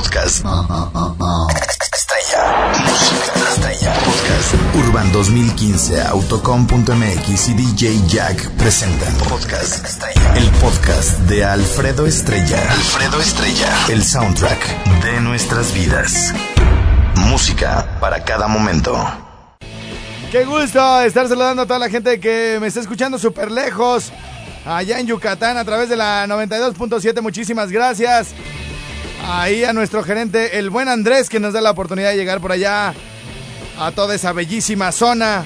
Podcast. Estrella. Música estrella. Podcast. Urban 2015, Autocom.mx y DJ Jack presentan Podcast Estrella. El podcast de Alfredo Estrella. Alfredo Estrella. El soundtrack de nuestras vidas. Música para cada momento. Qué gusto estar saludando a toda la gente que me está escuchando súper lejos. Allá en Yucatán a través de la 92.7. Muchísimas gracias. Ahí a nuestro gerente, el buen Andrés, que nos da la oportunidad de llegar por allá a toda esa bellísima zona.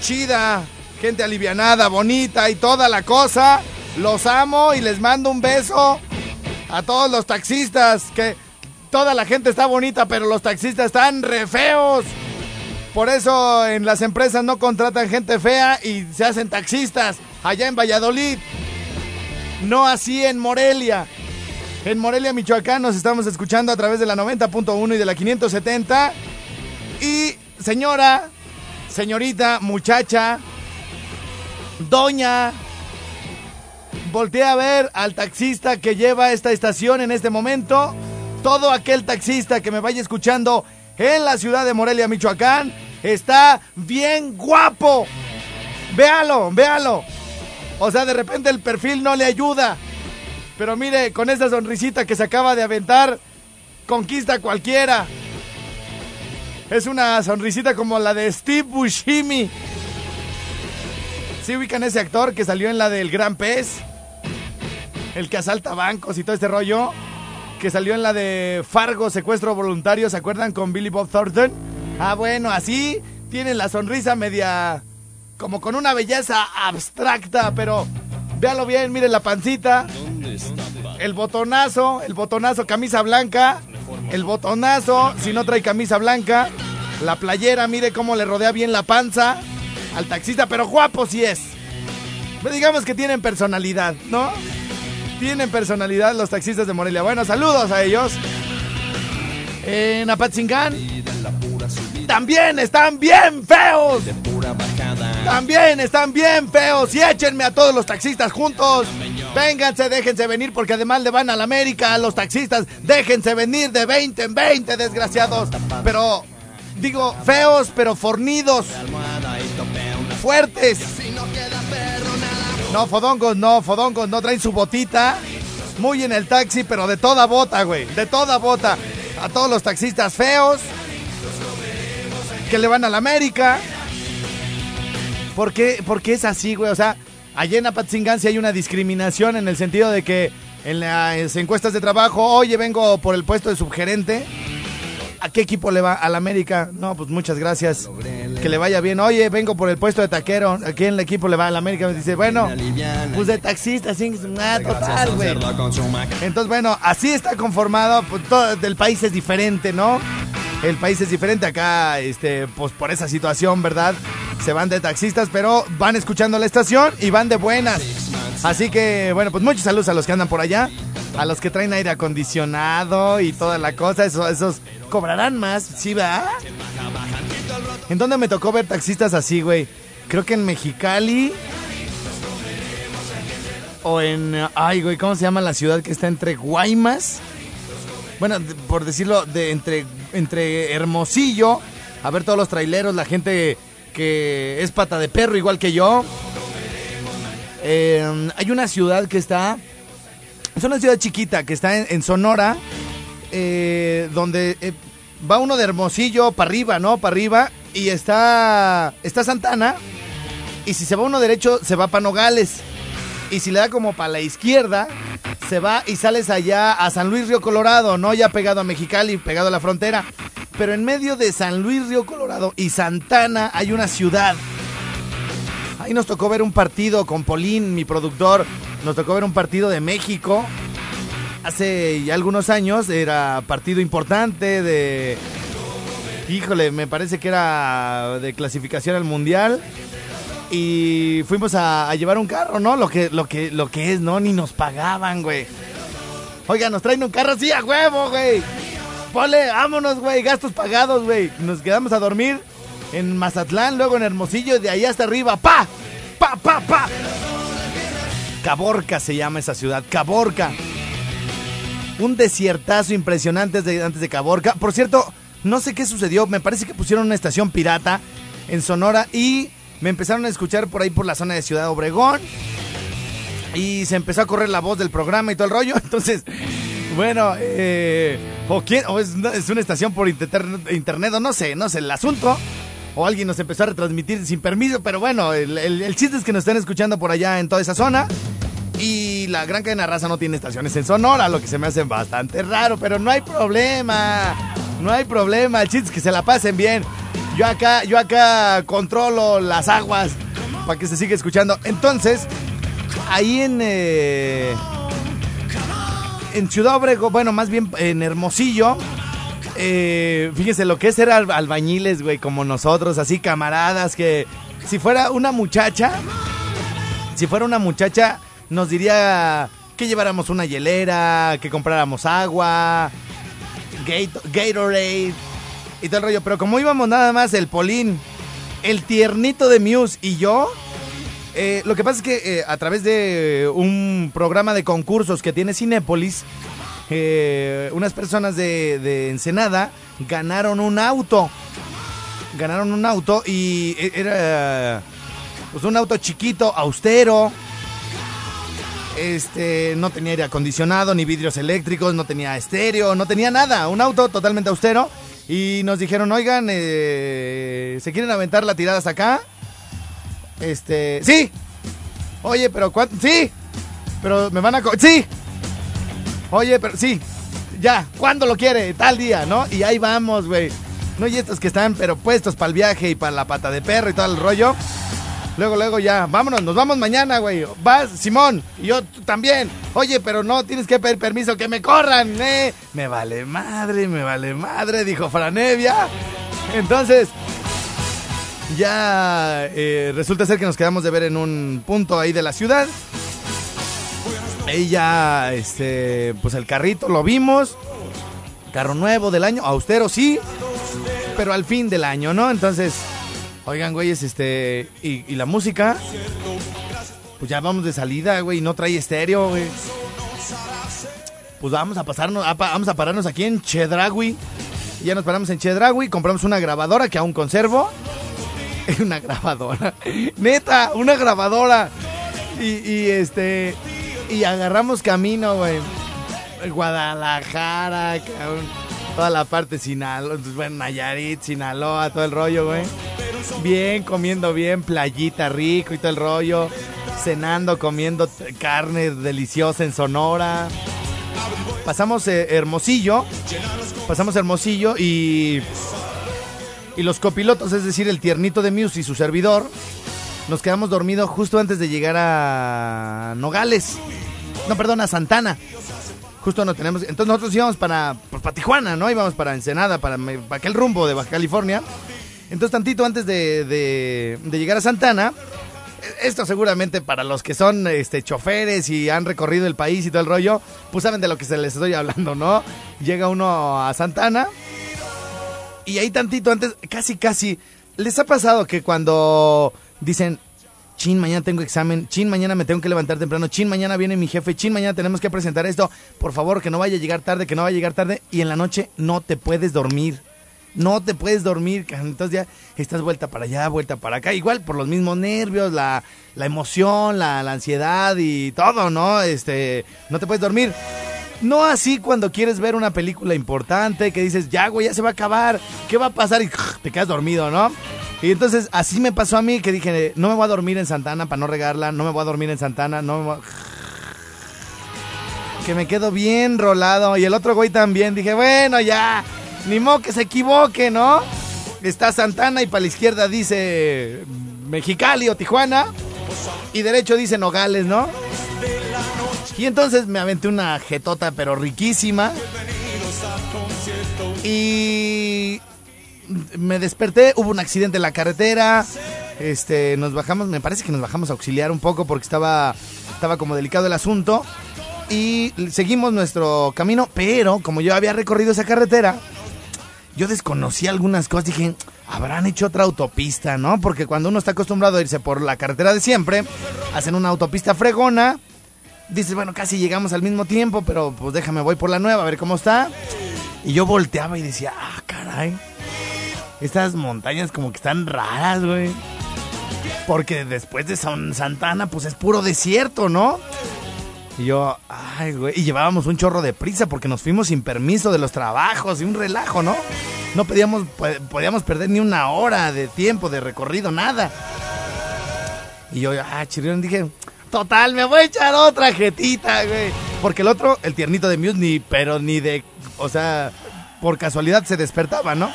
Chida, gente alivianada, bonita y toda la cosa. Los amo y les mando un beso a todos los taxistas. Que toda la gente está bonita, pero los taxistas están re feos. Por eso en las empresas no contratan gente fea y se hacen taxistas. Allá en Valladolid. No así en Morelia. En Morelia, Michoacán, nos estamos escuchando a través de la 90.1 y de la 570. Y señora, señorita, muchacha, doña, voltea a ver al taxista que lleva esta estación en este momento. Todo aquel taxista que me vaya escuchando en la ciudad de Morelia, Michoacán, está bien guapo. Véalo, véalo. O sea, de repente el perfil no le ayuda. Pero mire, con esa sonrisita que se acaba de aventar, conquista cualquiera. Es una sonrisita como la de Steve Buscemi. ¿Sí ubican ese actor que salió en la del Gran Pez? El que asalta bancos y todo este rollo. Que salió en la de Fargo, secuestro voluntario, ¿se acuerdan? Con Billy Bob Thornton. Ah, bueno, así tiene la sonrisa media... Como con una belleza abstracta, pero véalo bien, mire la pancita. El botonazo, el botonazo, camisa blanca. El botonazo, si no trae camisa blanca. La playera, mire cómo le rodea bien la panza al taxista, pero guapo si es. Pues digamos que tienen personalidad, ¿no? Tienen personalidad los taxistas de Morelia. Bueno, saludos a ellos. En Apatzingán también están bien feos. También están bien feos. Y échenme a todos los taxistas juntos. Vénganse, déjense venir porque además le van a la América a los taxistas. Déjense venir de 20 en 20, desgraciados. Pero, digo, feos, pero fornidos. Fuertes. No, fodongos, no, fodongos, no traen su botita. Muy en el taxi, pero de toda bota, güey. De toda bota. A todos los taxistas feos. Que le van a la América. ¿Por qué, Porque es así, güey? O sea, allá en Apatzingán sí hay una discriminación en el sentido de que en las encuestas de trabajo, oye, vengo por el puesto de subgerente. ¿A qué equipo le va? ¿Al América? No, pues muchas gracias. Que le vaya bien. Oye, vengo por el puesto de taquero. ¿A quién el equipo le va? ¿Al América? Me dice, bueno, pues de taxista, sí, ah, total, güey. Entonces, bueno, así está conformado. Pues, todo el país es diferente, ¿no? El país es diferente acá, este, pues por esa situación, ¿verdad? Se van de taxistas, pero van escuchando la estación y van de buenas. Así que, bueno, pues muchos saludos a los que andan por allá, a los que traen aire acondicionado y toda la cosa, esos, esos cobrarán más, ¿sí, va? ¿En dónde me tocó ver taxistas así, güey? Creo que en Mexicali. O en. Ay, güey, ¿cómo se llama la ciudad que está entre Guaymas? Bueno, por decirlo, de entre, entre Hermosillo. A ver todos los traileros, la gente que es pata de perro, igual que yo. Eh, hay una ciudad que está. Es una ciudad chiquita que está en, en Sonora. Eh, donde eh, va uno de Hermosillo para arriba, ¿no? Para arriba. Y está. Está Santana. Y si se va uno derecho, se va para Nogales. Y si le da como para la izquierda, se va y sales allá a San Luis Río Colorado, ¿no? Ya pegado a Mexicali, pegado a la frontera. Pero en medio de San Luis Río Colorado y Santana hay una ciudad. Ahí nos tocó ver un partido con Polín, mi productor. Nos tocó ver un partido de México. Hace algunos años era partido importante de... Híjole, me parece que era de clasificación al mundial y fuimos a, a, llevar un carro, ¿no? Lo que, lo que, lo que es, ¿no? Ni nos pagaban, güey. Oiga, nos traen un carro así a huevo, güey. Ponle, vámonos, güey, gastos pagados, güey. Nos quedamos a dormir en Mazatlán, luego en Hermosillo, de ahí hasta arriba, ¡pa! ¡pa, pa, pa! Caborca se llama esa ciudad, Caborca. un desiertazo impresionante de, antes de Caborca. Por cierto, no sé qué sucedió, me parece que pusieron una estación pirata en Sonora y me empezaron a escuchar por ahí por la zona de Ciudad Obregón. Y se empezó a correr la voz del programa y todo el rollo. Entonces, bueno, eh, o, quién, o es, una estación por internet, o no sé, no sé, el asunto. O alguien nos empezó a retransmitir sin permiso, pero bueno, el, el chiste es que nos están escuchando por allá en toda esa zona. Y la gran cadena raza no tiene estaciones en Sonora, lo que se me hace bastante raro, pero no hay problema. No hay problema, el chiste es que se la pasen bien. Yo acá, yo acá controlo las aguas para que se siga escuchando. Entonces, ahí en eh, en Ciudad Obregón, bueno, más bien en Hermosillo, eh, fíjese lo que es ser albañiles, güey, como nosotros, así camaradas que si fuera una muchacha, si fuera una muchacha nos diría que lleváramos una hielera, que compráramos agua, Gatorade y todo el rollo. Pero como íbamos nada más el Polín, el tiernito de Muse y yo, eh, lo que pasa es que eh, a través de un programa de concursos que tiene Cinépolis, eh, unas personas de, Ensenada ganaron un auto. Ganaron un auto y era pues un auto chiquito, austero, este, no tenía aire acondicionado, ni vidrios eléctricos, no tenía estéreo, no tenía nada. Un auto totalmente austero. Y nos dijeron, oigan, ¿se quieren aventar la tirada hasta acá? Este, sí. Oye, pero ¿cuánto? Sí. Pero me van a... Sí. Oye, pero sí. Ya, ¿cuándo lo quiere? Tal día, ¿no? Y ahí vamos, güey. No, y estos que están, pero puestos para el viaje y para la pata de perro y todo el rollo. Luego, luego ya, vámonos, nos vamos mañana, güey. Vas, Simón, y yo también. Oye, pero no tienes que pedir permiso, que me corran, ¿eh? Me vale madre, me vale madre, dijo Franevia. Entonces, ya eh, resulta ser que nos quedamos de ver en un punto ahí de la ciudad. Ella, este, pues el carrito lo vimos. Carro nuevo del año, austero sí, pero al fin del año, ¿no? Entonces, Oigan, güeyes, este. Y, la música. Pues ya vamos de salida, güey. No trae estéreo, güey. Pues vamos a pasarnos. vamos a pararnos aquí en Chedragui. Ya nos paramos en Chedragui. Compramos una grabadora que aún conservo. una grabadora. Neta, una grabadora. Y, este. Y agarramos camino, güey. Guadalajara, toda la parte Sinaloa, bueno, Nayarit, Sinaloa, todo el rollo, güey. Bien, comiendo bien, playita rico y todo el rollo. Cenando, comiendo carne deliciosa en Sonora. Pasamos eh, Hermosillo. Pasamos Hermosillo y. Y los copilotos, es decir, el tiernito de Muse y su servidor, nos quedamos dormidos justo antes de llegar a Nogales. No, perdón, a Santana. Justo no tenemos. Entonces nosotros íbamos para, pues, para Tijuana, ¿no? Íbamos para Ensenada, para, aquel rumbo de Baja California. Entonces, tantito antes de, llegar a Santana, esto seguramente para los que son este, choferes y han recorrido el país y todo el rollo, pues saben de lo que se les estoy hablando, ¿no? Llega uno a Santana y ahí tantito antes, casi, casi, ¿les ha pasado que cuando dicen, chin, mañana tengo examen, chin, mañana me tengo que levantar temprano, chin, mañana viene mi jefe, chin, mañana tenemos que presentar esto, por favor, que no vaya a llegar tarde, que no vaya a llegar tarde, y en la noche no te puedes dormir? no te puedes dormir, entonces ya estás vuelta para allá, vuelta para acá, igual por los mismos nervios, la, emoción, la, ansiedad y todo, ¿no? Este, no te puedes dormir. No así cuando quieres ver una película importante que dices, ya, güey, ya se va a acabar, ¿qué va a pasar? Y te quedas dormido, ¿no? Y entonces así me pasó a mí que dije, no me voy a dormir en Santana para no regarla, no me voy a dormir en Santana, no me voy Que me quedo bien rolado. Y el otro güey también, dije, bueno, ya, ni modo que se equivoque, ¿no? Está Santana y para la izquierda dice Mexicali o Tijuana. Y derecho dice Nogales, ¿no? Y entonces me aventé una jetota pero riquísima. Y me desperté, hubo un accidente en la carretera. Este, nos bajamos, me parece que nos bajamos a auxiliar un poco porque estaba estaba como delicado el asunto y seguimos nuestro camino, pero como yo había recorrido esa carretera, yo desconocí algunas cosas, dije, habrán hecho otra autopista, ¿no? Porque cuando uno está acostumbrado a irse por la carretera de siempre, hacen una autopista fregona dices, bueno, casi llegamos al mismo tiempo, pero pues déjame, voy por la nueva, a ver cómo está. Y yo volteaba y decía, ah, caray, estas montañas como que están raras, güey. Porque después de San Santana, pues es puro desierto, ¿no? Y yo, ay, güey. Y llevábamos un chorro de prisa porque nos fuimos sin permiso de los trabajos y un relajo, ¿no? No podíamos, podíamos perder ni una hora de tiempo de recorrido, nada. Y yo, ah, chirrión, dije, total, me voy a echar otra jetita, güey. Porque el otro, el tiernito de Muse, ni, pero ni de, o sea, por casualidad se despertaba, ¿no?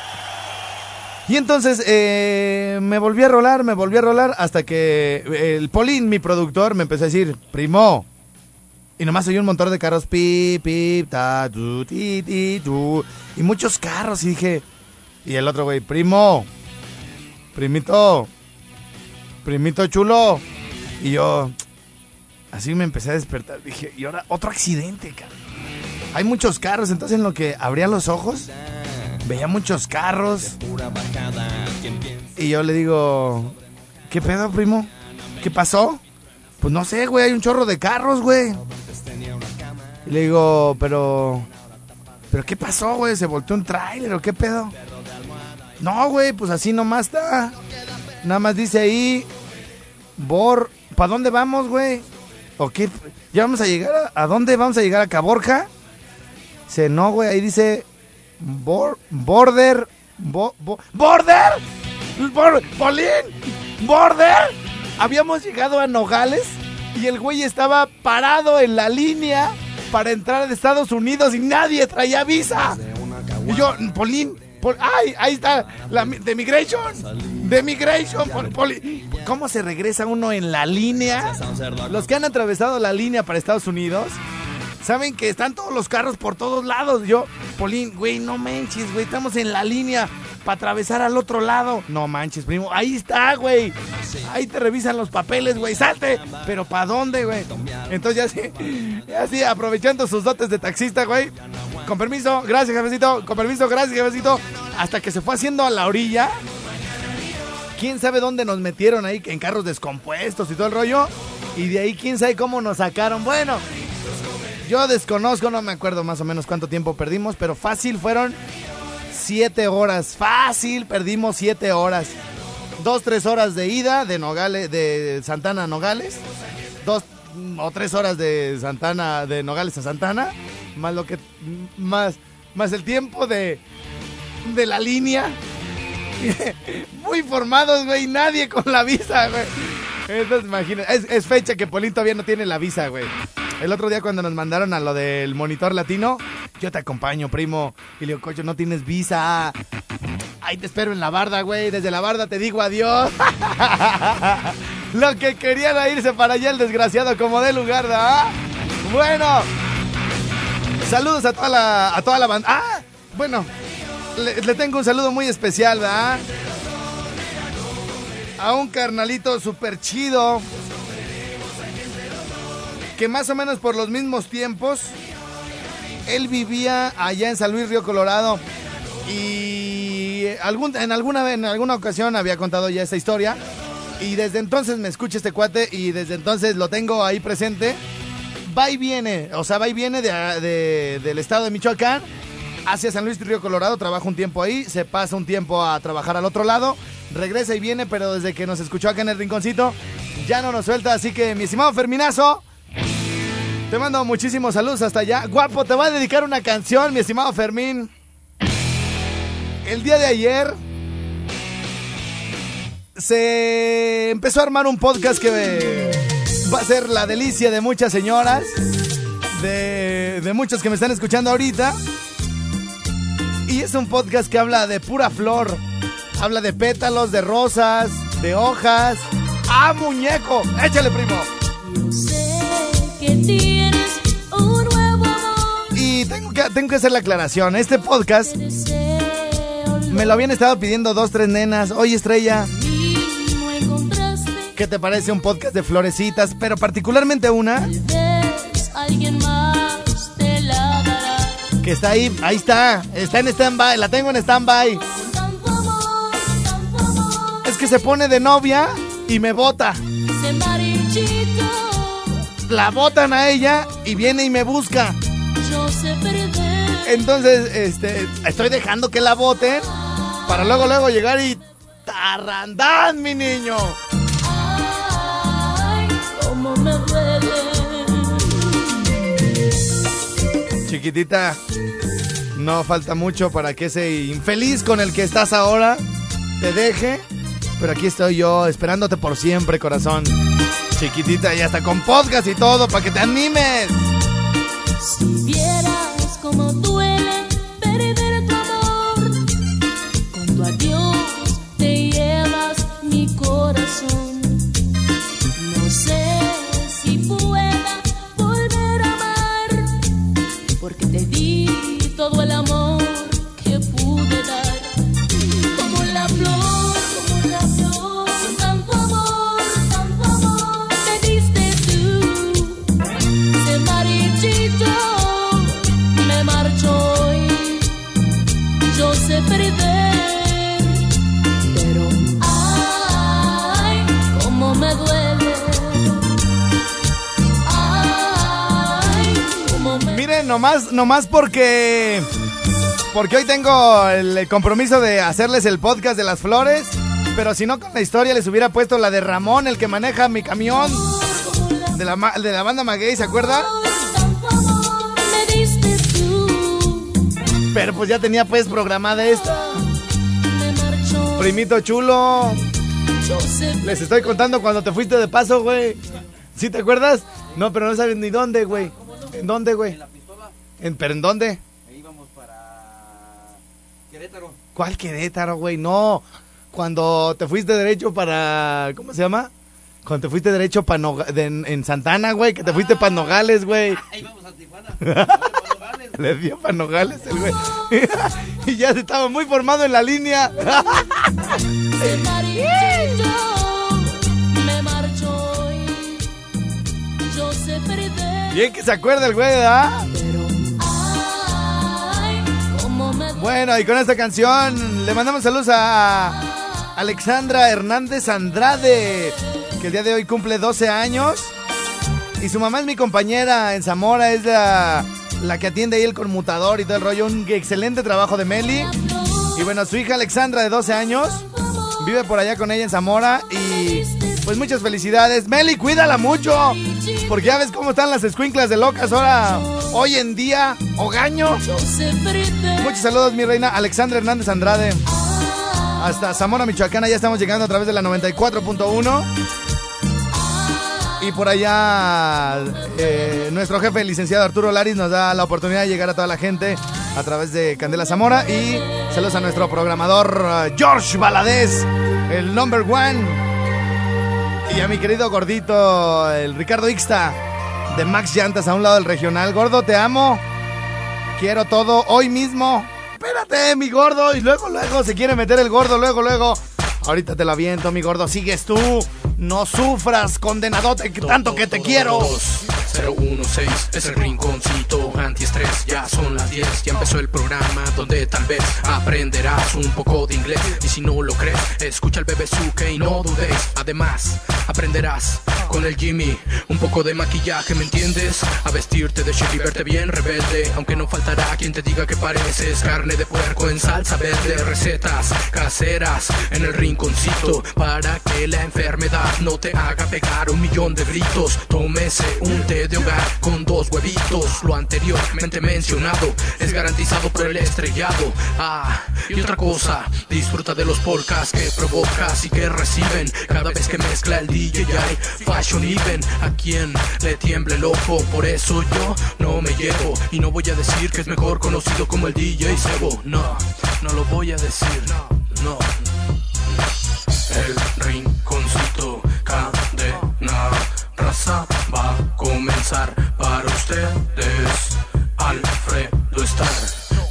Y entonces eh, me volví a rolar, me volví a rolar hasta que el Polín, mi productor, me empezó a decir, primo. Y nomás oí un montón de carros, pip, pip, ta, tu, ti, ti, tu. Y muchos carros. Y dije, y el otro güey, primo, primito, primito chulo. Y yo, así me empecé a despertar. Dije, y ahora otro accidente, cara. Hay muchos carros, entonces en lo que abría los ojos veía muchos carros. Y yo le digo, ¿qué pedo, primo? ¿Qué pasó? Pues no sé, güey, hay un chorro de carros, güey. Y le digo, pero... ¿Pero qué pasó, güey? ¿Se volteó un tráiler o qué pedo? No, güey, pues así nomás está. Nada más dice ahí... Bor... ¿Para dónde vamos, güey? ¿O qué? ¿Ya vamos a llegar a... ¿A dónde vamos a llegar? ¿A Caborja? Dice, no, güey, ahí dice border. ¡Border! ¡Polín! ¡Border! Habíamos llegado a Nogales y el güey estaba parado en la línea para entrar a Estados Unidos y nadie traía visa. Y yo, Polín, ¡ay! Ahí está, la, de Migration. De Migration, ¿Cómo se regresa uno en la línea? Los que han atravesado la línea para Estados Unidos Saben que están todos los carros por todos lados. Yo, Polín, güey, no manches, güey, estamos en la línea para atravesar al otro lado. No manches, primo, ahí está, güey. Ahí te revisan los papeles, güey, salte. Pero ¿para dónde, güey? Entonces ya sí, ya sí, aprovechando sus dotes de taxista, güey. Con permiso, gracias, jefecito. Con permiso, gracias, jefecito. Hasta que se fue haciendo a la orilla. ¿Quién sabe dónde nos metieron ahí en carros descompuestos y todo el rollo? Y de ahí quién sabe cómo nos sacaron. Bueno, yo desconozco, no me acuerdo más o menos cuánto tiempo perdimos, pero fácil fueron siete horas. Fácil, perdimos siete horas. Dos, tres horas de ida de Nogales, de Santana a Nogales. Dos o tres horas de Santana, de Nogales a Santana. Más lo que. Más. Más el tiempo de. de la línea. Muy formados, güey. Nadie con la visa, güey. Entonces, imagínate. Es, fecha que Polín todavía no tiene la visa, güey. El otro día cuando nos mandaron a lo del monitor latino, yo te acompaño, primo. Y cocho, no tienes visa. Ahí te espero en la barda, güey. Desde la barda te digo adiós. lo que querían irse para allá el desgraciado como de lugar, ¿verdad? Bueno. Saludos a toda la, a toda la banda. Ah, bueno. Le, le tengo un saludo muy especial, ¿verdad? A un carnalito súper chido que más o menos por los mismos tiempos, él vivía allá en San Luis Río Colorado y algún, en, alguna, en alguna ocasión había contado ya esta historia y desde entonces me escucha este cuate y desde entonces lo tengo ahí presente. Va y viene, o sea, va y viene de, del estado de Michoacán hacia San Luis Río Colorado, trabaja un tiempo ahí, se pasa un tiempo a trabajar al otro lado, regresa y viene, pero desde que nos escuchó acá en el rinconcito, ya no nos suelta, así que mi estimado Ferminazo, te mando muchísimos saludos hasta allá. Guapo, te voy a dedicar una canción, mi estimado Fermín. El día de ayer se empezó a armar un podcast que va a ser la delicia de muchas señoras, de, de muchos que me están escuchando ahorita. Y es un podcast que habla de pura flor. Habla de pétalos, de rosas, de hojas. ¡Ah, muñeco! ¡Échale, primo! Y tengo que, tengo que hacer la aclaración. Este podcast me lo habían estado pidiendo dos, tres nenas. Oye, estrella. ¿Qué te parece un podcast de florecitas? Pero particularmente una. Que está ahí, ahí está. Está en stand-by. La tengo en stand-by. Es que se pone de novia y me bota. La botan a ella y viene y me busca. Entonces, este, estoy dejando que la voten para luego, luego llegar y tarrandán, mi niño. Chiquitita, no falta mucho para que ese infeliz con el que estás ahora te deje. Pero aquí estoy yo esperándote por siempre, corazón. Chiquitita, y hasta con podcast y todo para que te animes. Vieras nomás, porque. Porque hoy tengo el compromiso de hacerles el podcast de las flores. Pero si no, con la historia les hubiera puesto la de Ramón, el que maneja mi camión. De la, de la banda Maguey, ¿se acuerda? Pero pues ya tenía pues programada esta. Primito chulo. Les estoy contando cuando te fuiste de paso, güey. ¿Sí te acuerdas? No, pero no sabes ni dónde, güey. ¿En dónde, güey? ¿En, ¿Pero en dónde? íbamos para Querétaro. ¿Cuál Querétaro, güey? No. Cuando te fuiste derecho para. ¿Cómo se llama? Cuando te fuiste derecho para en, en Santana, güey. Que te fuiste para Nogales, güey. Ahí vamos a Tijuana. Le dio para Nogales el güey. y ya estaba muy formado en la línea. Se marchito, me marcho hoy. Yo sé perder, Bien que se acuerda el güey, ¿verdad? Bueno, y con esta canción le mandamos saludos a Alexandra Hernández Andrade, que el día de hoy cumple 12 años. Y su mamá es mi compañera en Zamora, es la, la que atiende ahí el conmutador y todo el rollo. Un excelente trabajo de Meli. Y bueno, su hija Alexandra de 12 años vive por allá con ella en Zamora. Y pues muchas felicidades. Meli, cuídala mucho. Porque ya ves cómo están las escuinclas de locas ahora, hoy en día, hogaño. Muchos saludos, mi reina Alexandra Hernández Andrade. Hasta Zamora, Michoacán, ya estamos llegando a través de la 94.1. Y por allá, eh, nuestro jefe, el licenciado Arturo Laris, nos da la oportunidad de llegar a toda la gente a través de Candela Zamora. Y saludos a nuestro programador eh, George Valadez, el number one. Y a mi querido gordito, el Ricardo Ixta, de Max Llantas, a un lado del regional. Gordo, te amo. Quiero todo hoy mismo. Espérate, mi gordo. Y luego, luego se quiere meter el gordo, luego, luego. Ahorita te lo aviento, mi gordo. Sigues tú. No sufras, condenadote, tanto que te quiero. 016 es el rinconcito antiestrés, ya son las 10, ya empezó el programa donde tal vez aprenderás un poco de inglés. Y si no lo crees, escucha el bebé Suke y no dudes, además aprenderás con el Jimmy un poco de maquillaje, ¿me entiendes? A vestirte de chic y verte bien rebelde, aunque no faltará quien te diga que pareces carne de puerco en salsa verde, recetas caseras en el rinconcito para que la enfermedad no te haga pegar un millón de gritos, tómese un té de hogar con dos huevitos. Lo anteriormente mencionado es garantizado por el estrellado. Ah, y otra cosa, disfruta de los podcasts que provocas y que reciben cada vez que mezcla el DJ Fashion Even. A quien le tiemble el ojo, por eso yo no me llevo. Y no voy a decir que es mejor conocido como el DJ Sebo. No, no lo voy a decir. No. El rinconcito raza va a comenzar para ustedes. Alfredo Star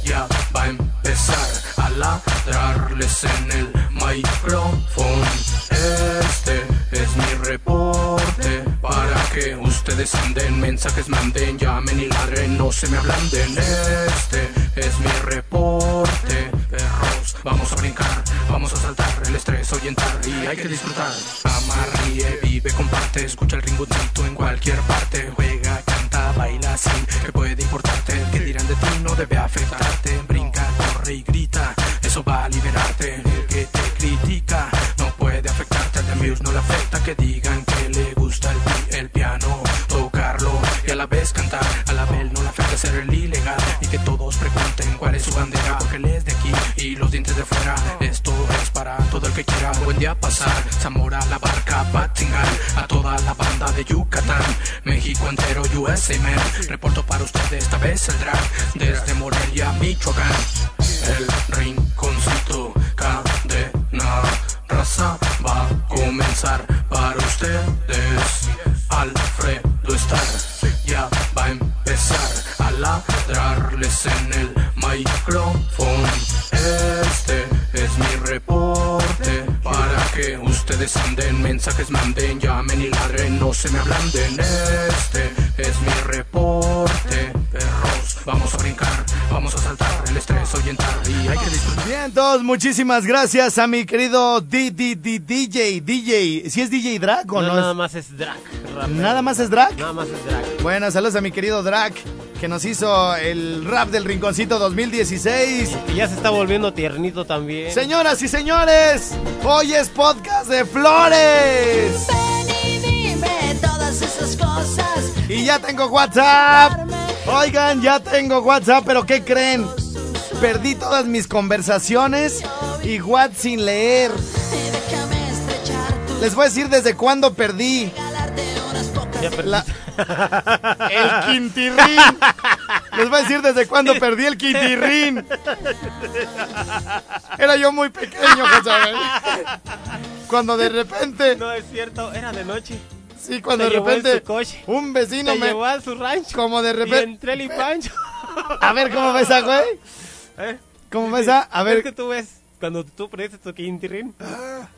ya va a empezar a ladrarles en el micrófono. Este es mi reporte para que ustedes anden mensajes, manden, llamen y ladren, no se me ablanden. Este es mi reporte, perros. Vamos a brincar, vamos a saltar, el estrés ahuyentar y hay que disfrutar. Ama, ríe, vive, comparte, escucha el ringoncito en cualquier parte. Muchísimas gracias a mi querido D- D- D- DJ, DJ. ¿Si es DJ Drag o No, no? nada es- más es drag. rapero. ¿Nada más es drag? Nada más es drag. Bueno, saludos a mi querido Drag, que nos hizo el rap del Rinconcito 2016. Y ya se está volviendo tiernito también. Señoras y señores, hoy es podcast de Flores. Ven y dime todas esas cosas. Y ya tengo WhatsApp. Oigan, ya tengo WhatsApp, pero ¿qué creen? Perdí todas mis conversaciones y WhatsApp sin leer. Les voy a decir desde cuándo perdí. Ya perdí. La- el quintirrín. Les voy a decir desde cuándo perdí el quintirrín. Era yo muy pequeño, José. Cuando de repente, No es cierto, era de noche. sí, cuando te de repente coche. un vecino Te me llevó a su rancho. como de Y repente entre él y Pancho. A ver cómo ves a güey. ¿Eh? ¿Cómo ves a? A Es que ver. tú ves, cuando tú perdiste tu quintirín,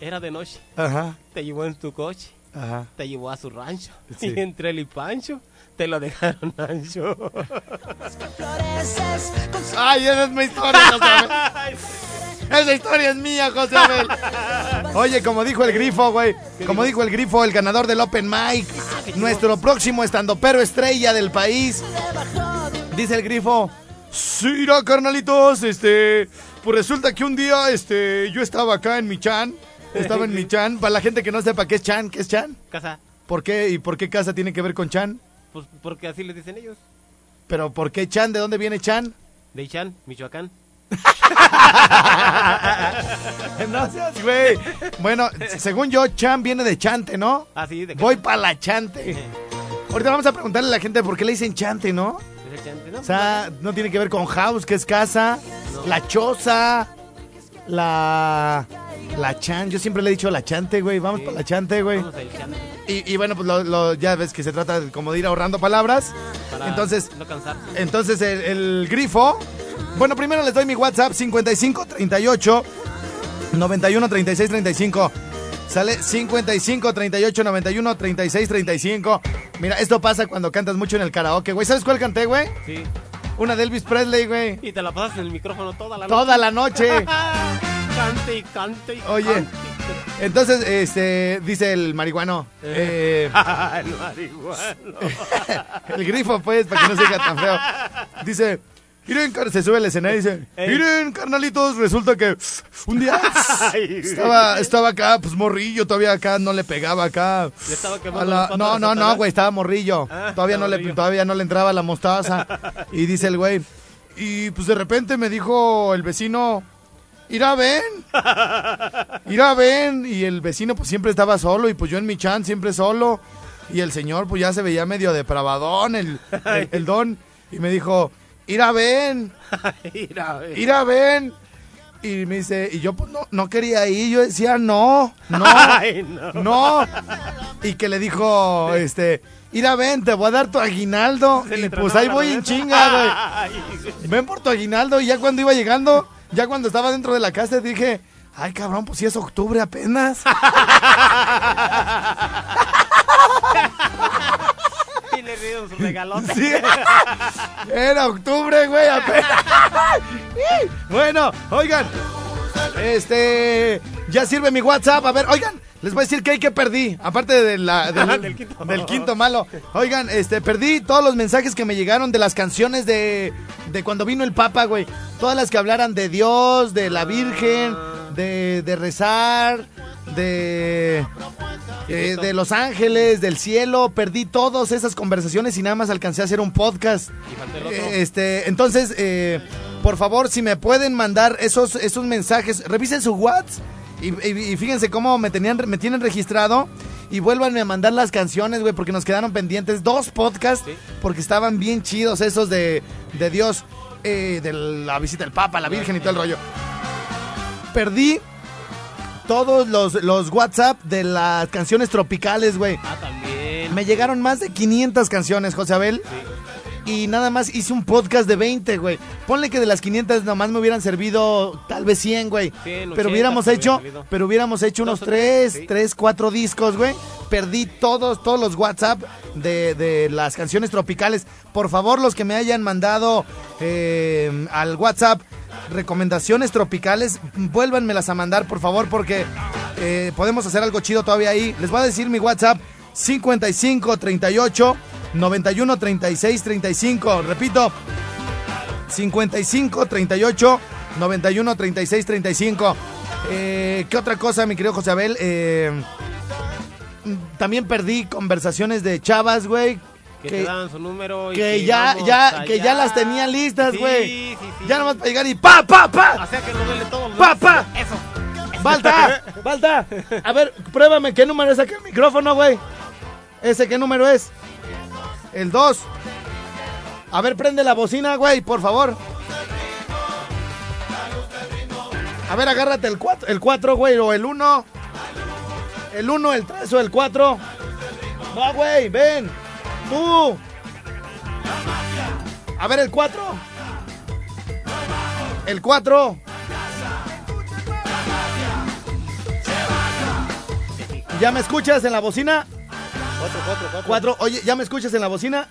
era de noche. Ajá, Te llevó en tu coche. ajá. Te llevó a su rancho. Sí. Y entre él y Pancho, te lo dejaron ancho. Ay, esa es mi historia, José. Esa historia es mía, José Abel. Oye, como dijo el grifo, güey. Como dijo el grifo, el ganador del Open Mic. Nuestro próximo estandopero estrella del país. Dice el grifo. Sí, mira, carnalitos, este. Pues resulta que un día, este, yo estaba acá en mi chan. Estaba en mi chan. Para la gente que no sepa qué es chan, ¿qué es chan? Casa, ¿Por qué y por qué casa tiene que ver con chan? pues porque así le dicen ellos. Pero ¿por qué chan? ¿De dónde viene chan? De Ichan, Michoacán. No seas, güey. Bueno, según yo, chan viene de chante, ¿no? Así, de Voy para la chante. Ahorita vamos a preguntarle a la gente por qué le dicen chante, ¿no? Chante, ¿no? O sea, no tiene que ver con house, que es casa, la choza, la... La chan, yo siempre le he dicho la chante, güey. Vamos Sí. para la chante, güey. Chante. Y, y bueno, pues lo, lo- ya ves que se trata de- como de ir ahorrando palabras. Para Entonces, no cansarse. entonces el, el grifo. Bueno, primero les doy mi WhatsApp 5538 91 36 35. Sale 55 38 91 36 35. Mira, esto pasa cuando cantas mucho en el karaoke, güey. ¿Sabes cuál canté, güey? Sí. Una de Elvis Presley, güey. Y te la pasas en el micrófono toda la Toda la noche. noche. cante y cante y Oye. cante y Entonces, este, dice el marihuano. eh, cante. el marihuano. el grifo, pues, para que no se tan feo. Dice, miren, se sube al escenario y dice, miren, carnalitos, resulta que un día estaba, estaba acá, pues morrillo, todavía acá no le pegaba acá. Le estaba a la- no, no, no, güey, estaba morrillo. Ah, todavía, no estaba le, morrillo. todavía no le entraba la mostaza. y dice el güey, y pues de repente me dijo el vecino, irá ven, irá ven. Y el vecino pues siempre estaba solo y pues yo en mi chan siempre solo. Y el señor pues ya se veía medio depravadón, el, el, el don. Y me dijo, irá ven, Mira, a ver. irá ven. Y me dice, y yo pues no, no quería ir, yo decía, no, no. Ay, no. No. Y que le dijo, este, mira, ven, te voy a dar tu aguinaldo. Se Y le pues ahí voy en chinga, güey. Ven por tu aguinaldo. Y ya cuando iba llegando, ya cuando estaba dentro de la casa, dije, ay, cabrón, pues si es octubre apenas. Y le dieron su regalote. Sí. Era octubre, güey, apenas. Bueno, oigan. Este, ya sirve mi WhatsApp. A ver, oigan, Les voy a decir que hay que perdí, aparte de la, del, Del quinto. del quinto malo. Oigan, este, perdí todos los mensajes que me llegaron de las canciones de, de cuando vino el Papa, güey. Todas las que hablaran de Dios, de la Virgen, de, de rezar, de, eh, de los ángeles, del cielo. Perdí todas esas conversaciones y nada más alcancé a hacer un podcast. Eh, Este, entonces, eh, por favor, si me pueden mandar esos, esos mensajes, revisen su WhatsApp y, y- y fíjense cómo me tenían, me tienen registrado y vuélvanme a mandar las canciones, güey, porque nos quedaron pendientes dos podcasts Sí. porque estaban bien chidos esos de, de Dios, eh, de la visita del Papa, la Virgen y todo el rollo. Perdí todos los, los WhatsApp de las canciones tropicales, güey. Ah, también. Me llegaron más de 500 canciones, José Abel. Y nada más hice un podcast de 20, güey. Ponle que de las 500 nomás me hubieran servido tal vez 100, güey. 100, Pero 80 hubiéramos hubiera hecho, pero hubiéramos hecho unos Dos o tres, 3, sí. 3, 4 discos, güey. Perdí todos, todos los WhatsApp de, de las canciones tropicales. Por favor, los que me hayan mandado eh, al WhatsApp recomendaciones tropicales, vuélvanmelas a mandar, por favor, porque eh, podemos hacer algo chido todavía ahí. Les voy a decir mi WhatsApp 55 38 91 36 35. Repito, 55 38 91 36 35. Eh, ¿Qué otra cosa, mi querido José Abel? Eh, también perdí conversaciones de chavas, güey. Que, que- te daban su número y que ya, vamos ya, que ya allá. las tenía listas, Sí, güey. sí, sí. Ya nomás para llegar y ¡pa, pa, pa! O sea que no duele todo. Pa, pa. Eso. ¡Balta! ¡Balta! A ver, pruébame qué número es aquí el micrófono, güey. ¿Ese qué número es? El 2. A ver, prende la bocina, güey, por favor. A ver, agárrate el 4, el 4, güey, o el 1. El 1, el 3 o el 4. Va, güey, ven. Tú. A ver, el 4. El 4. ¿Ya me escuchas en la bocina? Cuatro, cuatro, cuatro. 4. Oye, ¿ya me escuchas en la bocina?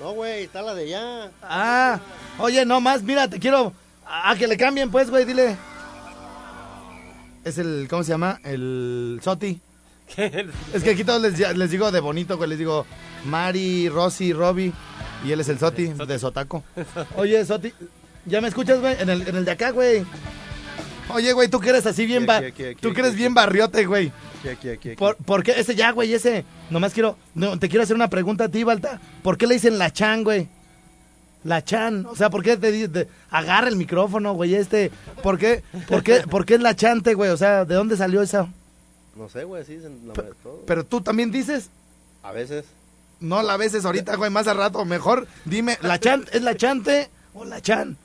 No, güey, está la de allá. Ah, oye, no más, mira, te quiero. A que le cambien, pues, güey, dile. Es el, ¿cómo se llama? El Soti. Es que aquí todos les, les digo de bonito, güey, les digo Mari, Rosy, Robbie. Y él es el Soti, de Sotaco. Oye, Soti, ¿ya me escuchas, güey? En el, en el de acá, güey. Oye, güey, tú que eres así bien, Aquí, ba- aquí, aquí, tú que eres bien barriote, güey. Aquí, aquí, aquí. aquí. ¿Por, por qué? Ese ya, güey, ese. Nomás quiero. No, te quiero hacer una pregunta a ti, Balta. ¿Por qué le dicen la chan, güey? La chan. O sea, ¿por qué te, te- agarra el micrófono, güey? Este. ¿Por qué? ¿Por qué, por qué es la chante, güey? O sea, ¿de dónde salió esa? No sé, güey, sí, dicen nombre de todo. Pero tú también dices. A veces. No la veces ahorita, güey, más al rato. Mejor dime, ¿la chan es la chante o la chan?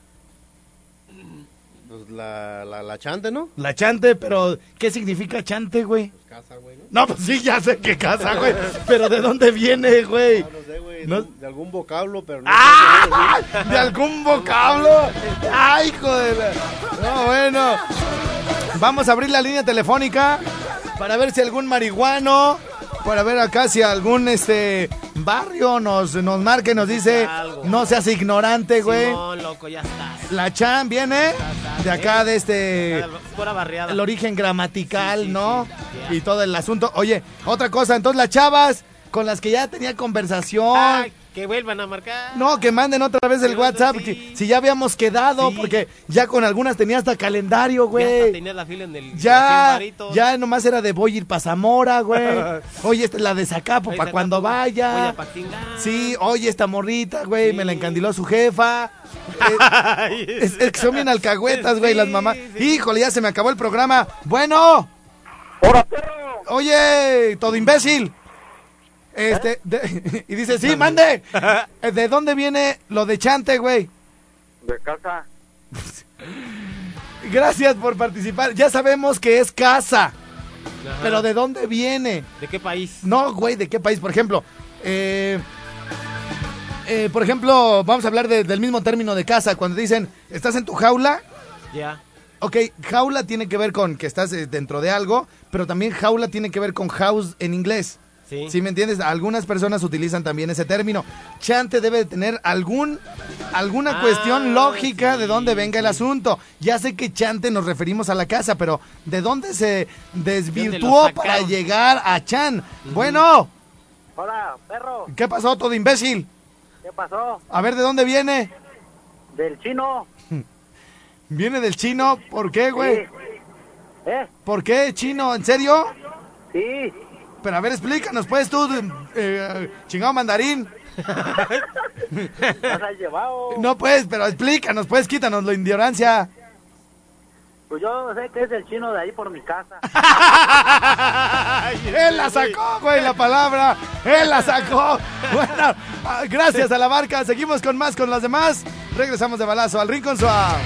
Pues la, la, la chante, ¿no? La chante, pero ¿qué significa chante, güey? Pues casa, güey, ¿no? No, pues sí, ya sé qué casa, güey. Pero ¿de dónde viene, güey? No, no sé, güey. No- De, algún vocablo, pero no ¡Ah! De algún vocablo. ¡Ay, hijo de la... No, bueno. Vamos a abrir la línea telefónica para ver si algún marihuano, para ver acá si algún este barrio nos, nos marca y nos dice, Algo. no seas ignorante, güey. Simón, loco, ya estás. La Chan viene de acá de este Pura barriada. el origen gramatical, Sí, sí, ¿no? sí. Y todo el asunto. Oye, otra cosa, entonces las chavas con las que ya tenía conversación, Ay, que vuelvan a marcar. no, que manden otra vez el WhatsApp, sí. que- si ya habíamos quedado, Sí. porque ya con algunas tenía hasta calendario, Ya hasta güey. tenías la fila en el. Ya, en el ya nomás era de voy a ir para Zamora, güey. Oye, esta es la de Zacapo, para cuando vaya. Voy a. Sí, oye, esta morrita, güey, me la encandiló su jefa. Es, es que son bien alcahuetas, güey, Sí, las mamás. sí. Híjole, ya se me acabó el programa. Bueno. Oye, todo imbécil. Este, de- y dice, sí, mande. Eh, ¿De dónde viene lo de chante, güey? De casa. Gracias por participar. Ya sabemos que es casa, Ajá. pero ¿de dónde viene? ¿De qué país? No, güey, ¿de qué país? Por ejemplo, eh, eh, por ejemplo, vamos a hablar de- del mismo término de casa. Cuando dicen, ¿estás en tu jaula? Ya. Ok, jaula tiene que ver con que estás eh, dentro de algo, pero también jaula tiene que ver con house en inglés. Sí. ¿Sí me entiendes? Algunas personas utilizan también ese término. Chante debe de tener algún, alguna Ah, cuestión lógica de dónde venga el asunto. Ya sé que chante nos referimos a la casa, pero ¿de dónde se ¿De dónde desvirtuó para llegar a Chan? Bueno, Hola, perro. ¿qué pasó, todo imbécil? ¿Qué pasó? A ver, ¿de dónde viene? Del chino. ¿Viene del chino? ¿Por qué, güey? Sí. ¿Eh? ¿Por qué, chino? ¿En serio? Sí. Pero a ver, explícanos, pues, tú, eh, chingado mandarín. ¿Nos has llevado? No, pues, pero explícanos, pues, quítanos la ignorancia. Pues yo sé que es el chino de ahí por mi casa. Él la sacó, güey, la palabra. Él la sacó. Bueno, ah, gracias a la barca. Seguimos con más con las demás. Regresamos de balazo al Rincón Suave.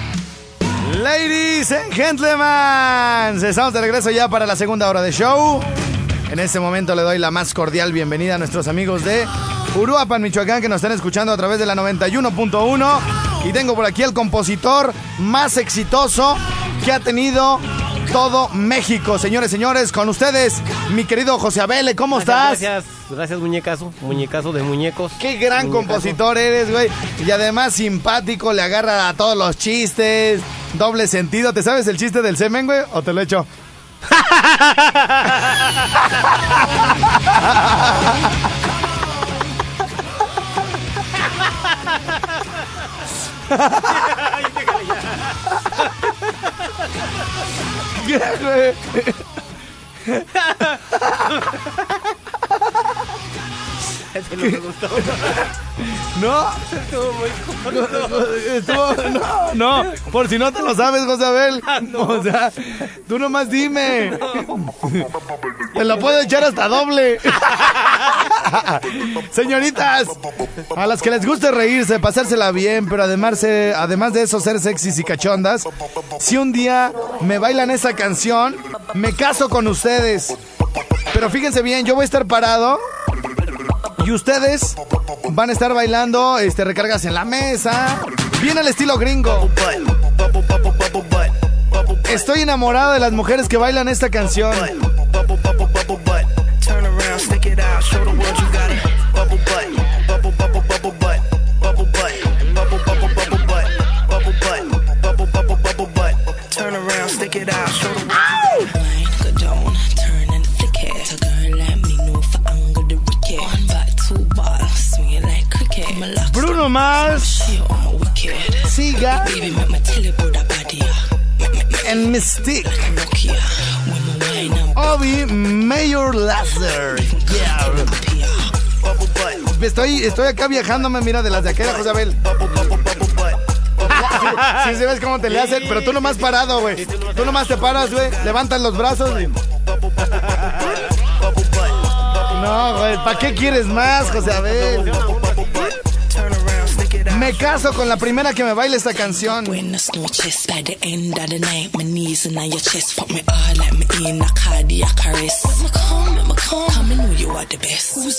Ladies and gentlemen, estamos de regreso ya para la segunda hora de show. En este momento le doy la más cordial bienvenida a nuestros amigos de Uruapan, Michoacán, que nos están escuchando a través de la 91.1. Y tengo por aquí el compositor más exitoso que ha tenido todo México. Señores, señores, con ustedes, mi querido José Abele, ¿cómo estás? Gracias, gracias muñecazo, muñecazo de muñecos. Qué gran Muñecazo. compositor eres, güey. Y además simpático, le agarra a todos los chistes, doble sentido. ¿Te sabes el chiste del semen, güey? ¿O te lo echo? ¿Qué, Ese no me gustó. No, Estuvo muy corto. Estuvo- no, no, por si no te lo sabes, José Abel. O sea, tú nomás dime. Te lo puedo echar hasta doble. Señoritas, a las que les guste reírse, pasársela bien, pero además, se- además de eso ser sexys y cachondas, si un día me bailan esa canción, me caso con ustedes. Pero fíjense bien, yo voy a estar parado y ustedes van a estar bailando este, recargas en la mesa. Bien al estilo gringo. Estoy enamorado de las mujeres que bailan esta canción. Turn around, stick it out, show the world you got it. Bubble butt, bubble bubble bubble butt, body, yeah. en Mystique. Obi Mayor Lazer. Estoy, estoy acá viajándome, mira, de las de aquella, José Abel. bubble bubble bubble butt. Sí, sí ves cómo te le hacen, pero tú nomás parado, güey. Tú nomás te paras, güey, levantas los brazos. No, güey, ¿para qué quieres más, José Abel? Me caso con la primera que me baile esta canción. By the end of the night, my knees your chest, fuck me all like me in a cardiac arrest.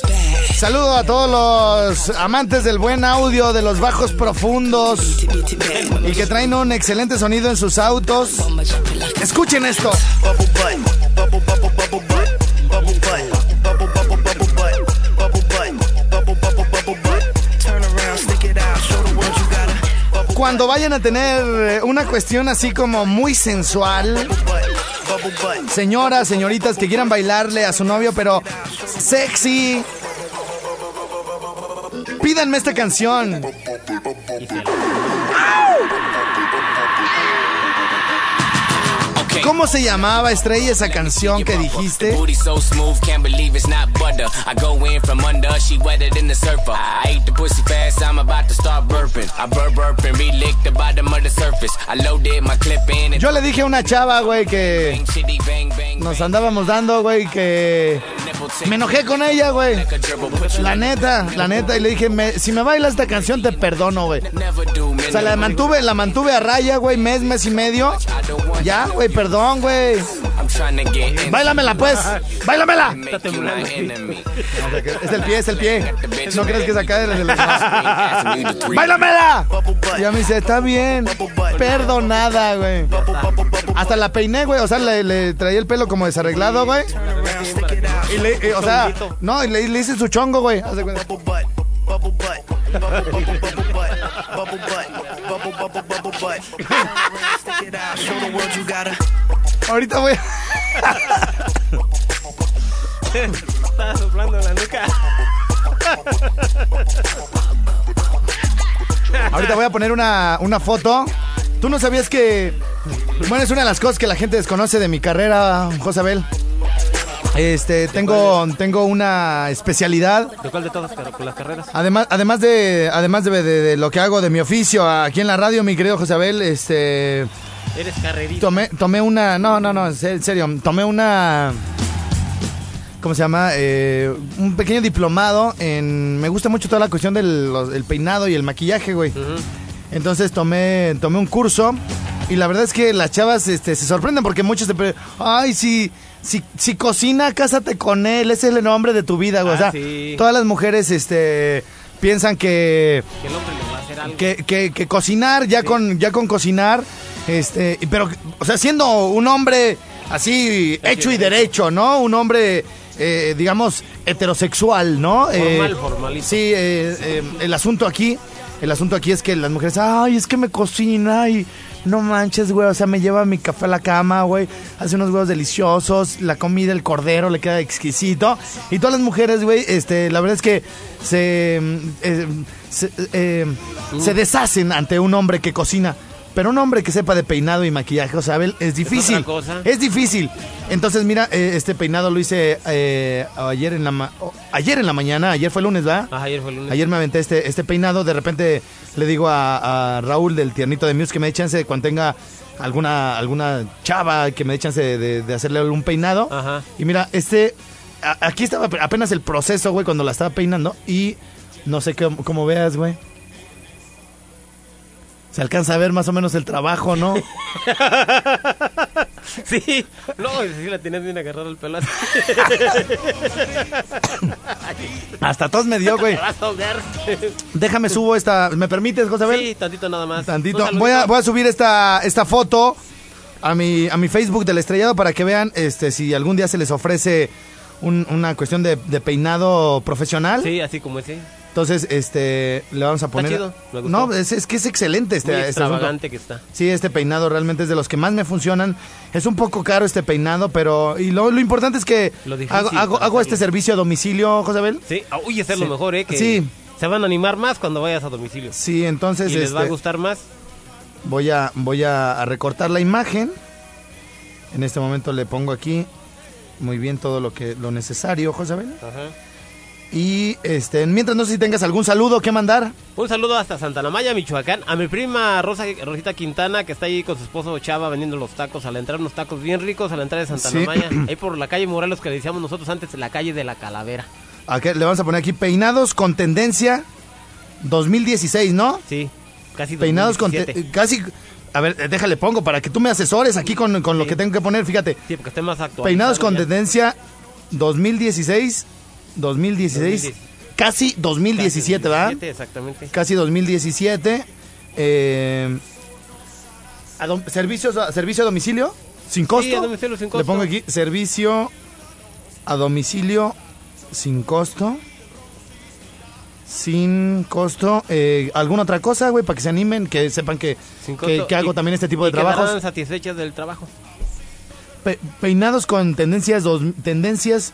Bad? Saludo a todos los amantes del buen audio, de los bajos profundos y que traen un excelente sonido en sus autos. Escuchen esto. Vayan a tener eh, una cuestión así como muy sensual, señoras, señoritas que quieran bailarle a su novio, pero sexy, pídanme esta canción. ¿Cómo se llamaba, Estrella, esa canción que dijiste? Yo le dije a una chava, güey, que nos andábamos dando, güey, que me enojé con ella, güey. La neta, la neta, y le dije, me- si me baila esta canción te perdono, güey. O sea, la mantuve, la mantuve a raya, güey, mes, mes y medio. Ya, güey, perdón, güey. Báilamela, pues. Báilamela. Es el pie, es el pie. No crees que es acá el... ¡Báilamela! Ya me dice, está bien. Perdonada, güey. Hasta la peiné, güey. O sea, le, le traía el pelo como desarreglado, güey. Y le, eh, o sea, no, y le, le dicen su chongo, güey. Haz de cuenta. A Ahorita voy. Estaba soplando la nuca. Ahorita voy a poner una, una foto. ¿Tú no sabías que... Bueno, es una de las cosas que la gente desconoce de mi carrera, Josabel. Este, tengo, tengo una especialidad. ¿De cuál de todas? Pero con las carreras. Además, además de, además de, de- de lo que hago de mi oficio aquí en la radio, mi querido Josabel, este, Eres carrerista. tomé, tomé una, no, no, no, en se- en serio, tomé una, ¿cómo se llama? Eh, un pequeño diplomado en, me gusta mucho toda la cuestión del los- el peinado y el maquillaje, güey. Entonces tomé, tomé un curso y la verdad es que las chavas este, se sorprenden porque muchos se pre- ay, si, si, si cocina, cásate con él, ese es el nombre de tu vida, güey. o Ah, sea, sí. todas las mujeres este, piensan que, Que el hombre le va a hacer algo. que, que- que cocinar, ya con, ya con cocinar, este, pero, o sea, siendo un hombre así, hecho y derecho, ¿no? Un hombre, eh, digamos, heterosexual, ¿no? Formal, formalito. Sí, eh, eh, el asunto aquí, el asunto aquí es que las mujeres, ay, es que me cocina y no manches, güey, o sea, me lleva mi café a la cama, güey, hace unos huevos deliciosos, la comida, el cordero le queda exquisito. Y todas las mujeres, güey, este, la verdad es que se, mm, eh, se, eh, se deshacen ante un hombre que cocina. Pero un hombre que sepa de peinado y maquillaje, o sea, Abel, es difícil. otra cosa. Es difícil. Entonces, mira, eh, este peinado lo hice eh, ayer en la ma- oh, ayer en la mañana, ayer fue lunes, ¿verdad? Ah, ayer fue el lunes. Ayer me aventé este, este peinado, de repente le digo a, a Raúl del tiernito de Muse que me dé chance de cuando tenga alguna, alguna chava que me dé chance de, de- de hacerle un peinado. Ajá. Y mira, este, a- aquí estaba apenas el proceso, güey, cuando la estaba peinando y no sé qué, cómo veas, güey. Se alcanza a ver más o menos el trabajo, ¿no? Sí, no, sí la tenías bien agarrado el pelo. Hasta tos me dio, güey. Déjame subo esta, ¿me permites, José Abel? Sí, tantito nada más. Tantito. Voy a, voy a subir esta, esta foto a mi, a mi Facebook del estrellado para que vean este, si algún día se les ofrece un- una cuestión de, de peinado profesional. Sí, así como ese. Entonces, este, le vamos a poner. chido. No, es, es que es excelente este, Muy este extravagante que está. Sí, este peinado realmente es de los que más me funcionan. Es un poco caro este peinado, pero y lo, lo importante es que Lo hago, hago, para hago este servicio a domicilio, José Abel. Sí, ah, uy, es Sí. lo mejor, ¿eh? Que Sí. Se van a animar más cuando vayas a domicilio. Sí, entonces y les va a este, gustar más. voy a voy a, recortar la imagen. En este momento le pongo aquí muy bien todo lo que lo necesario, José Abel. Ajá. Y este, mientras no sé si tengas algún saludo que mandar. Un saludo hasta Santa Maya, Michoacán, a mi prima Rosa, Rosita Quintana, que está ahí con su esposo Chava vendiendo los tacos, a la entrada unos tacos bien ricos a la entrada de Santa Sí. Maya, ahí por la calle Morelos que le decíamos nosotros antes, la calle de la Calavera. ¿A qué? Le vamos a poner aquí peinados con tendencia 2016, ¿no? Sí, casi Peinados con 2017. casi a ver, déjale pongo para que tú me asesores aquí con, con lo que tengo que poner, fíjate. Sí, porque esté más actual. Peinados con tendencia 2016 2016 2010. casi 2017, ¿verdad? Exactamente. Casi 2017. Eh, a dom- servicios a- servicio a domicilio sin costo. Sí, a domicilio sin Le pongo aquí servicio a domicilio sin costo. Sin costo. Eh, ¿Alguna otra cosa, güey? Para que se animen, que sepan que, que, hago Y- también este tipo de trabajos. satisfechas del trabajo. Pe- peinados con tendencias, dos, tendencias,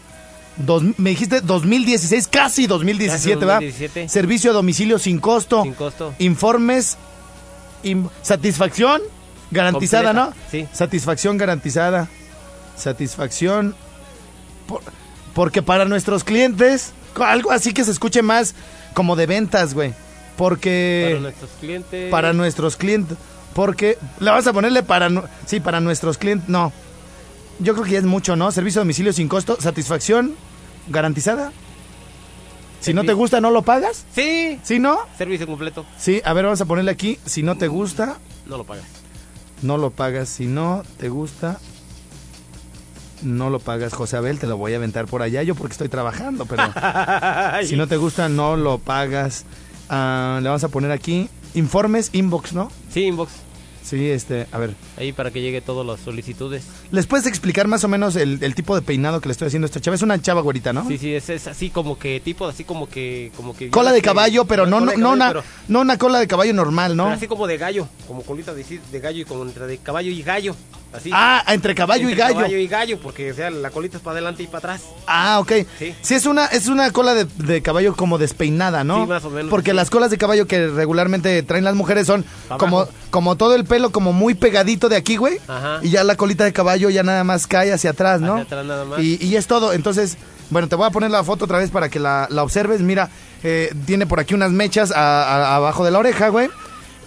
dos, me dijiste 2016, casi 2017, Casi ¿va? 2017. Servicio a domicilio sin costo. Sin costo. Informes, satisfacción garantizada, Completa, ¿no? sí. Satisfacción garantizada. Satisfacción. por- porque para nuestros clientes, algo así que se escuche más como de ventas, güey. Porque Para nuestros clientes. para nuestros clientes. Porque le vas a ponerle para. Sí, para nuestros clientes. No. Yo creo que ya es mucho, ¿no? Servicio a domicilio sin costo. Satisfacción garantizada. Si no te gusta, ¿no lo pagas? Sí. ¿Sí, no? Servicio completo. Sí, a ver, vamos a ponerle aquí. Si no te gusta, No lo pagas. no lo pagas. Si no te gusta, no lo pagas. José Abel, te lo voy a aventar por allá yo porque estoy trabajando, pero si no te gusta, no lo pagas. Ah, le vamos a poner aquí informes, inbox, ¿no? Sí, inbox. Sí, este, a ver. Ahí para que llegue todas las solicitudes. ¿Les puedes explicar más o menos el, el tipo de peinado que le estoy haciendo a esta chava? Es una chava güerita, ¿no? Sí, sí, es, es así como que tipo, así como que... Como que Cola de caballo, pero no, no, no, una, no una cola de caballo normal, ¿no? pero así como de gallo, como colita de, de gallo y como entre de caballo y gallo. Así. Ah, entre caballo y gallo. Caballo y gallo, porque o sea, la colita es para adelante y para atrás. Ah, ok. Sí. Sí, es una, es una cola de, de caballo como despeinada, ¿no? Sí, más o menos, Porque sí. las colas de caballo que regularmente traen las mujeres son como, como todo el pelo como muy pegadito de aquí, güey. Ajá. Y ya la colita de caballo ya nada más cae hacia atrás, ¿no? Hacia atrás nada más. Y, y es todo. Entonces, bueno, te voy a poner la foto otra vez para que la, la observes. Mira, eh, tiene por aquí unas mechas a- a- abajo de la oreja, güey.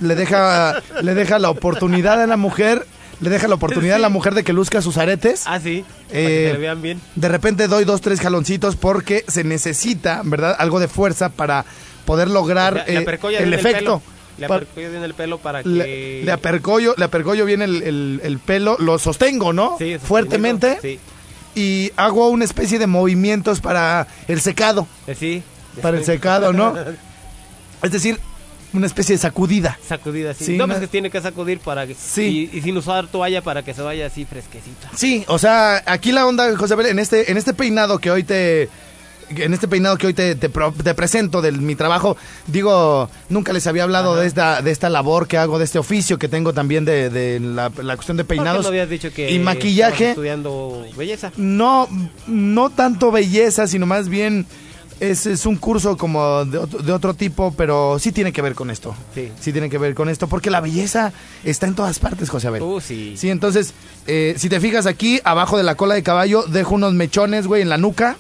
Le deja, le deja la oportunidad a la mujer, le deja la oportunidad a la mujer de que luzca sus aretes. Ah, sí. Para Eh, que se le vean bien. De repente doy dos, tres jaloncitos porque se necesita, ¿verdad? Algo de fuerza para poder lograr eh, el efecto. Le apercollo bien el pelo para que... le, le apercollo, le apercollo bien el, el- el pelo, lo sostengo, ¿no? Sí, Fuertemente. Sí. Y hago una especie de movimientos para el secado. Eh, sí. Para el secado, ¿no? Es decir, una especie de sacudida. Sacudida, sí. Sí, no, una- pues que tiene que sacudir para que... Sí. Y, y sin usar toalla para que se vaya así fresquecita. Sí, o sea, aquí la onda, José Abel, en este, en este peinado que hoy te. En este peinado que hoy te, te, te presento de mi trabajo, digo, nunca les había hablado de esta, de esta labor que hago, de este oficio que tengo también de, de la, la cuestión de ¿Por qué peinados no habías dicho que y maquillaje. estudiando belleza? No, no tanto belleza, sino más bien es, es un curso como de otro, de otro tipo, pero sí tiene que ver con esto. Sí. Sí tiene que ver con esto, porque la belleza está en todas partes, José Abel. Uh, sí. Sí, entonces, eh, si te fijas aquí, abajo de la cola de caballo, dejo unos mechones, güey, en la nuca.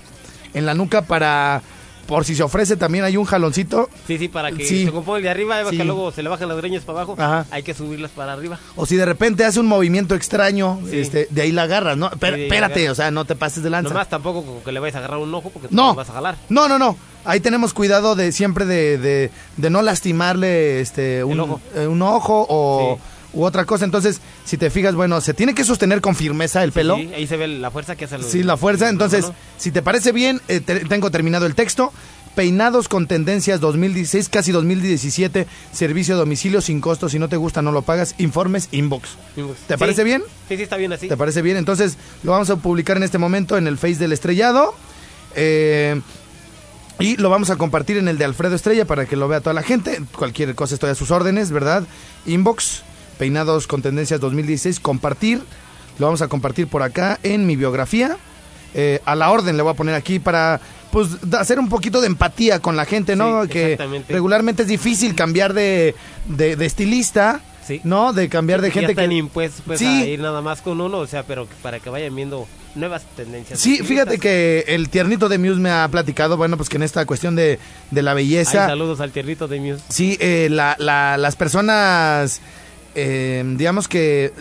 En la nuca para, por si se ofrece, también hay un jaloncito. Sí, sí, para que Sí. se componga el de arriba, Sí. que luego se le bajan las greñas para abajo, Ajá. hay que subirlas para arriba. O si de repente hace un movimiento extraño, Sí. este, de ahí la agarras, ¿no? Pero, espérate, agarras. o sea, no te pases de lanza. Nomás tampoco como que le vayas a agarrar un ojo porque te No. vas a jalar. No, no, no. Ahí tenemos cuidado de siempre de, de, de no lastimarle este un ojo. eh, un ojo o u otra cosa. Entonces, si te fijas, bueno, se tiene que sostener con firmeza el pelo. Sí, ahí se ve la fuerza que hace el... Sí, la fuerza. Entonces, si te parece bien, eh, te- tengo terminado el texto. Peinados con tendencias 2016, casi 2017. Servicio a domicilio sin costo. Si no te gusta, no lo pagas. Informes inbox. ¿Te Sí. parece bien? Sí, sí, está bien así. ¿Te parece bien? Entonces, lo vamos a publicar en este momento en el Face del Estrellado. Eh, y lo vamos a compartir en el de Alfredo Estrella para que lo vea toda la gente. Cualquier cosa estoy a sus órdenes, ¿verdad? Inbox, peinados con tendencias 2016, compartir. Lo vamos a compartir por acá en mi biografía. Eh, a la orden le voy a poner aquí para pues hacer un poquito de empatía con la gente, ¿no? Sí, que regularmente es difícil cambiar de, de, de estilista, Sí. ¿no? De cambiar de Ya gente están que... impuestos pues, Sí. a ir nada más con uno, o sea, pero para que vayan viendo nuevas tendencias. Sí, fíjate que el tiernito de Muse me ha platicado, bueno, pues que en esta cuestión de, de la Ay, belleza, saludos al tiernito de Muse. sí, eh, la, la- las personas, eh, digamos que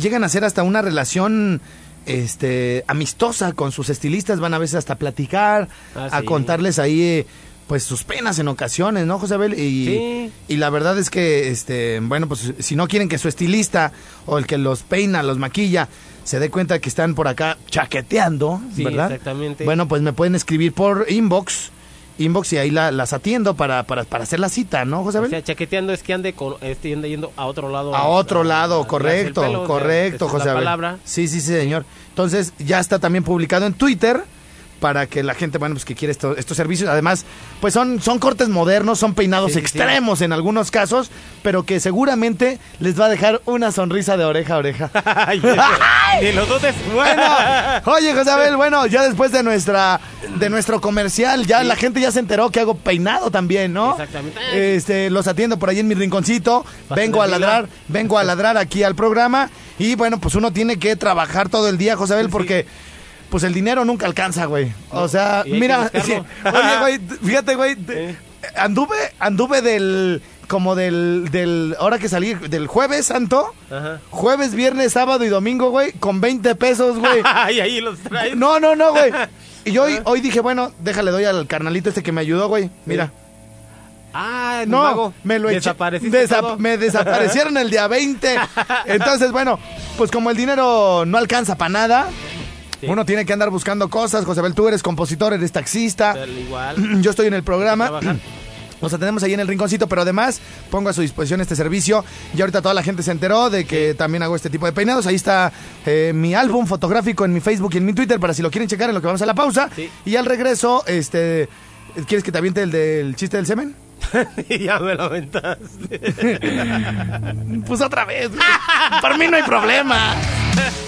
llegan a ser hasta una relación este amistosa con sus estilistas, van a veces hasta platicar, Ah, a sí. contarles ahí eh, pues sus penas en ocasiones, ¿no, José Abel? Y, Sí. y la verdad es que, este, bueno, pues si no quieren que su estilista o el que los peina, los maquilla, se dé cuenta que están por acá chaqueteando, Sí, ¿verdad? exactamente. Bueno, pues me pueden escribir por inbox, inbox y ahí la- las atiendo para, para, para hacer la cita, ¿no, José O Abel? sea, chaqueteando es que ande, con, este, ande yendo a otro lado. A otro lado, a- correcto, o sea, correcto, es José Abel. palabra. Sí, sí, sí, señor. Entonces, ya está también publicado en Twitter para que la gente, bueno, pues que quiere esto- estos servicios, además, pues son, son cortes modernos, son peinados Sí, sí, extremos en algunos casos, pero que seguramente les va a dejar una sonrisa de oreja a oreja. Ay, Ni lo dudes. Bueno, oye José Abel, bueno, ya después de nuestra de nuestro comercial, ya la gente ya se enteró que hago peinado también, ¿no? Exactamente. Este, los atiendo por ahí en mi rinconcito, vengo a de vida. ladrar, vengo a ladrar aquí al programa y bueno, pues uno tiene que trabajar todo el día, José Abel, porque pues el dinero nunca alcanza, güey. O sea, y que mira, sí. oye, güey, fíjate, güey, anduve anduve del como del del ahora que salí del jueves santo, Ajá. jueves, viernes, sábado y domingo, güey, con 20 pesos, güey. Ay, ahí los traes. No, no, no, güey. Y yo hoy, hoy dije, bueno, déjale, doy al carnalito este que me ayudó, güey. Mira. Ah, No, mago. me lo eché. Desa-. Me desaparecieron el día 20. Entonces, bueno, pues como el dinero no alcanza para nada, Sí. uno tiene que andar buscando cosas. José Abel, tú eres compositor, eres taxista. Pero igual. Yo estoy en el programa. Nos atendemos ahí en el rinconcito, pero además pongo a su disposición este servicio. Y ahorita toda la gente se enteró de que también hago este tipo de peinados. Ahí está eh, mi álbum fotográfico en mi Facebook y en mi Twitter para si lo quieren checar en lo que vamos a la pausa. Y al regreso, este, ¿quieres que te aviente el del chiste del semen? ya me lo aventaste. pues otra vez. Por mí no hay problema.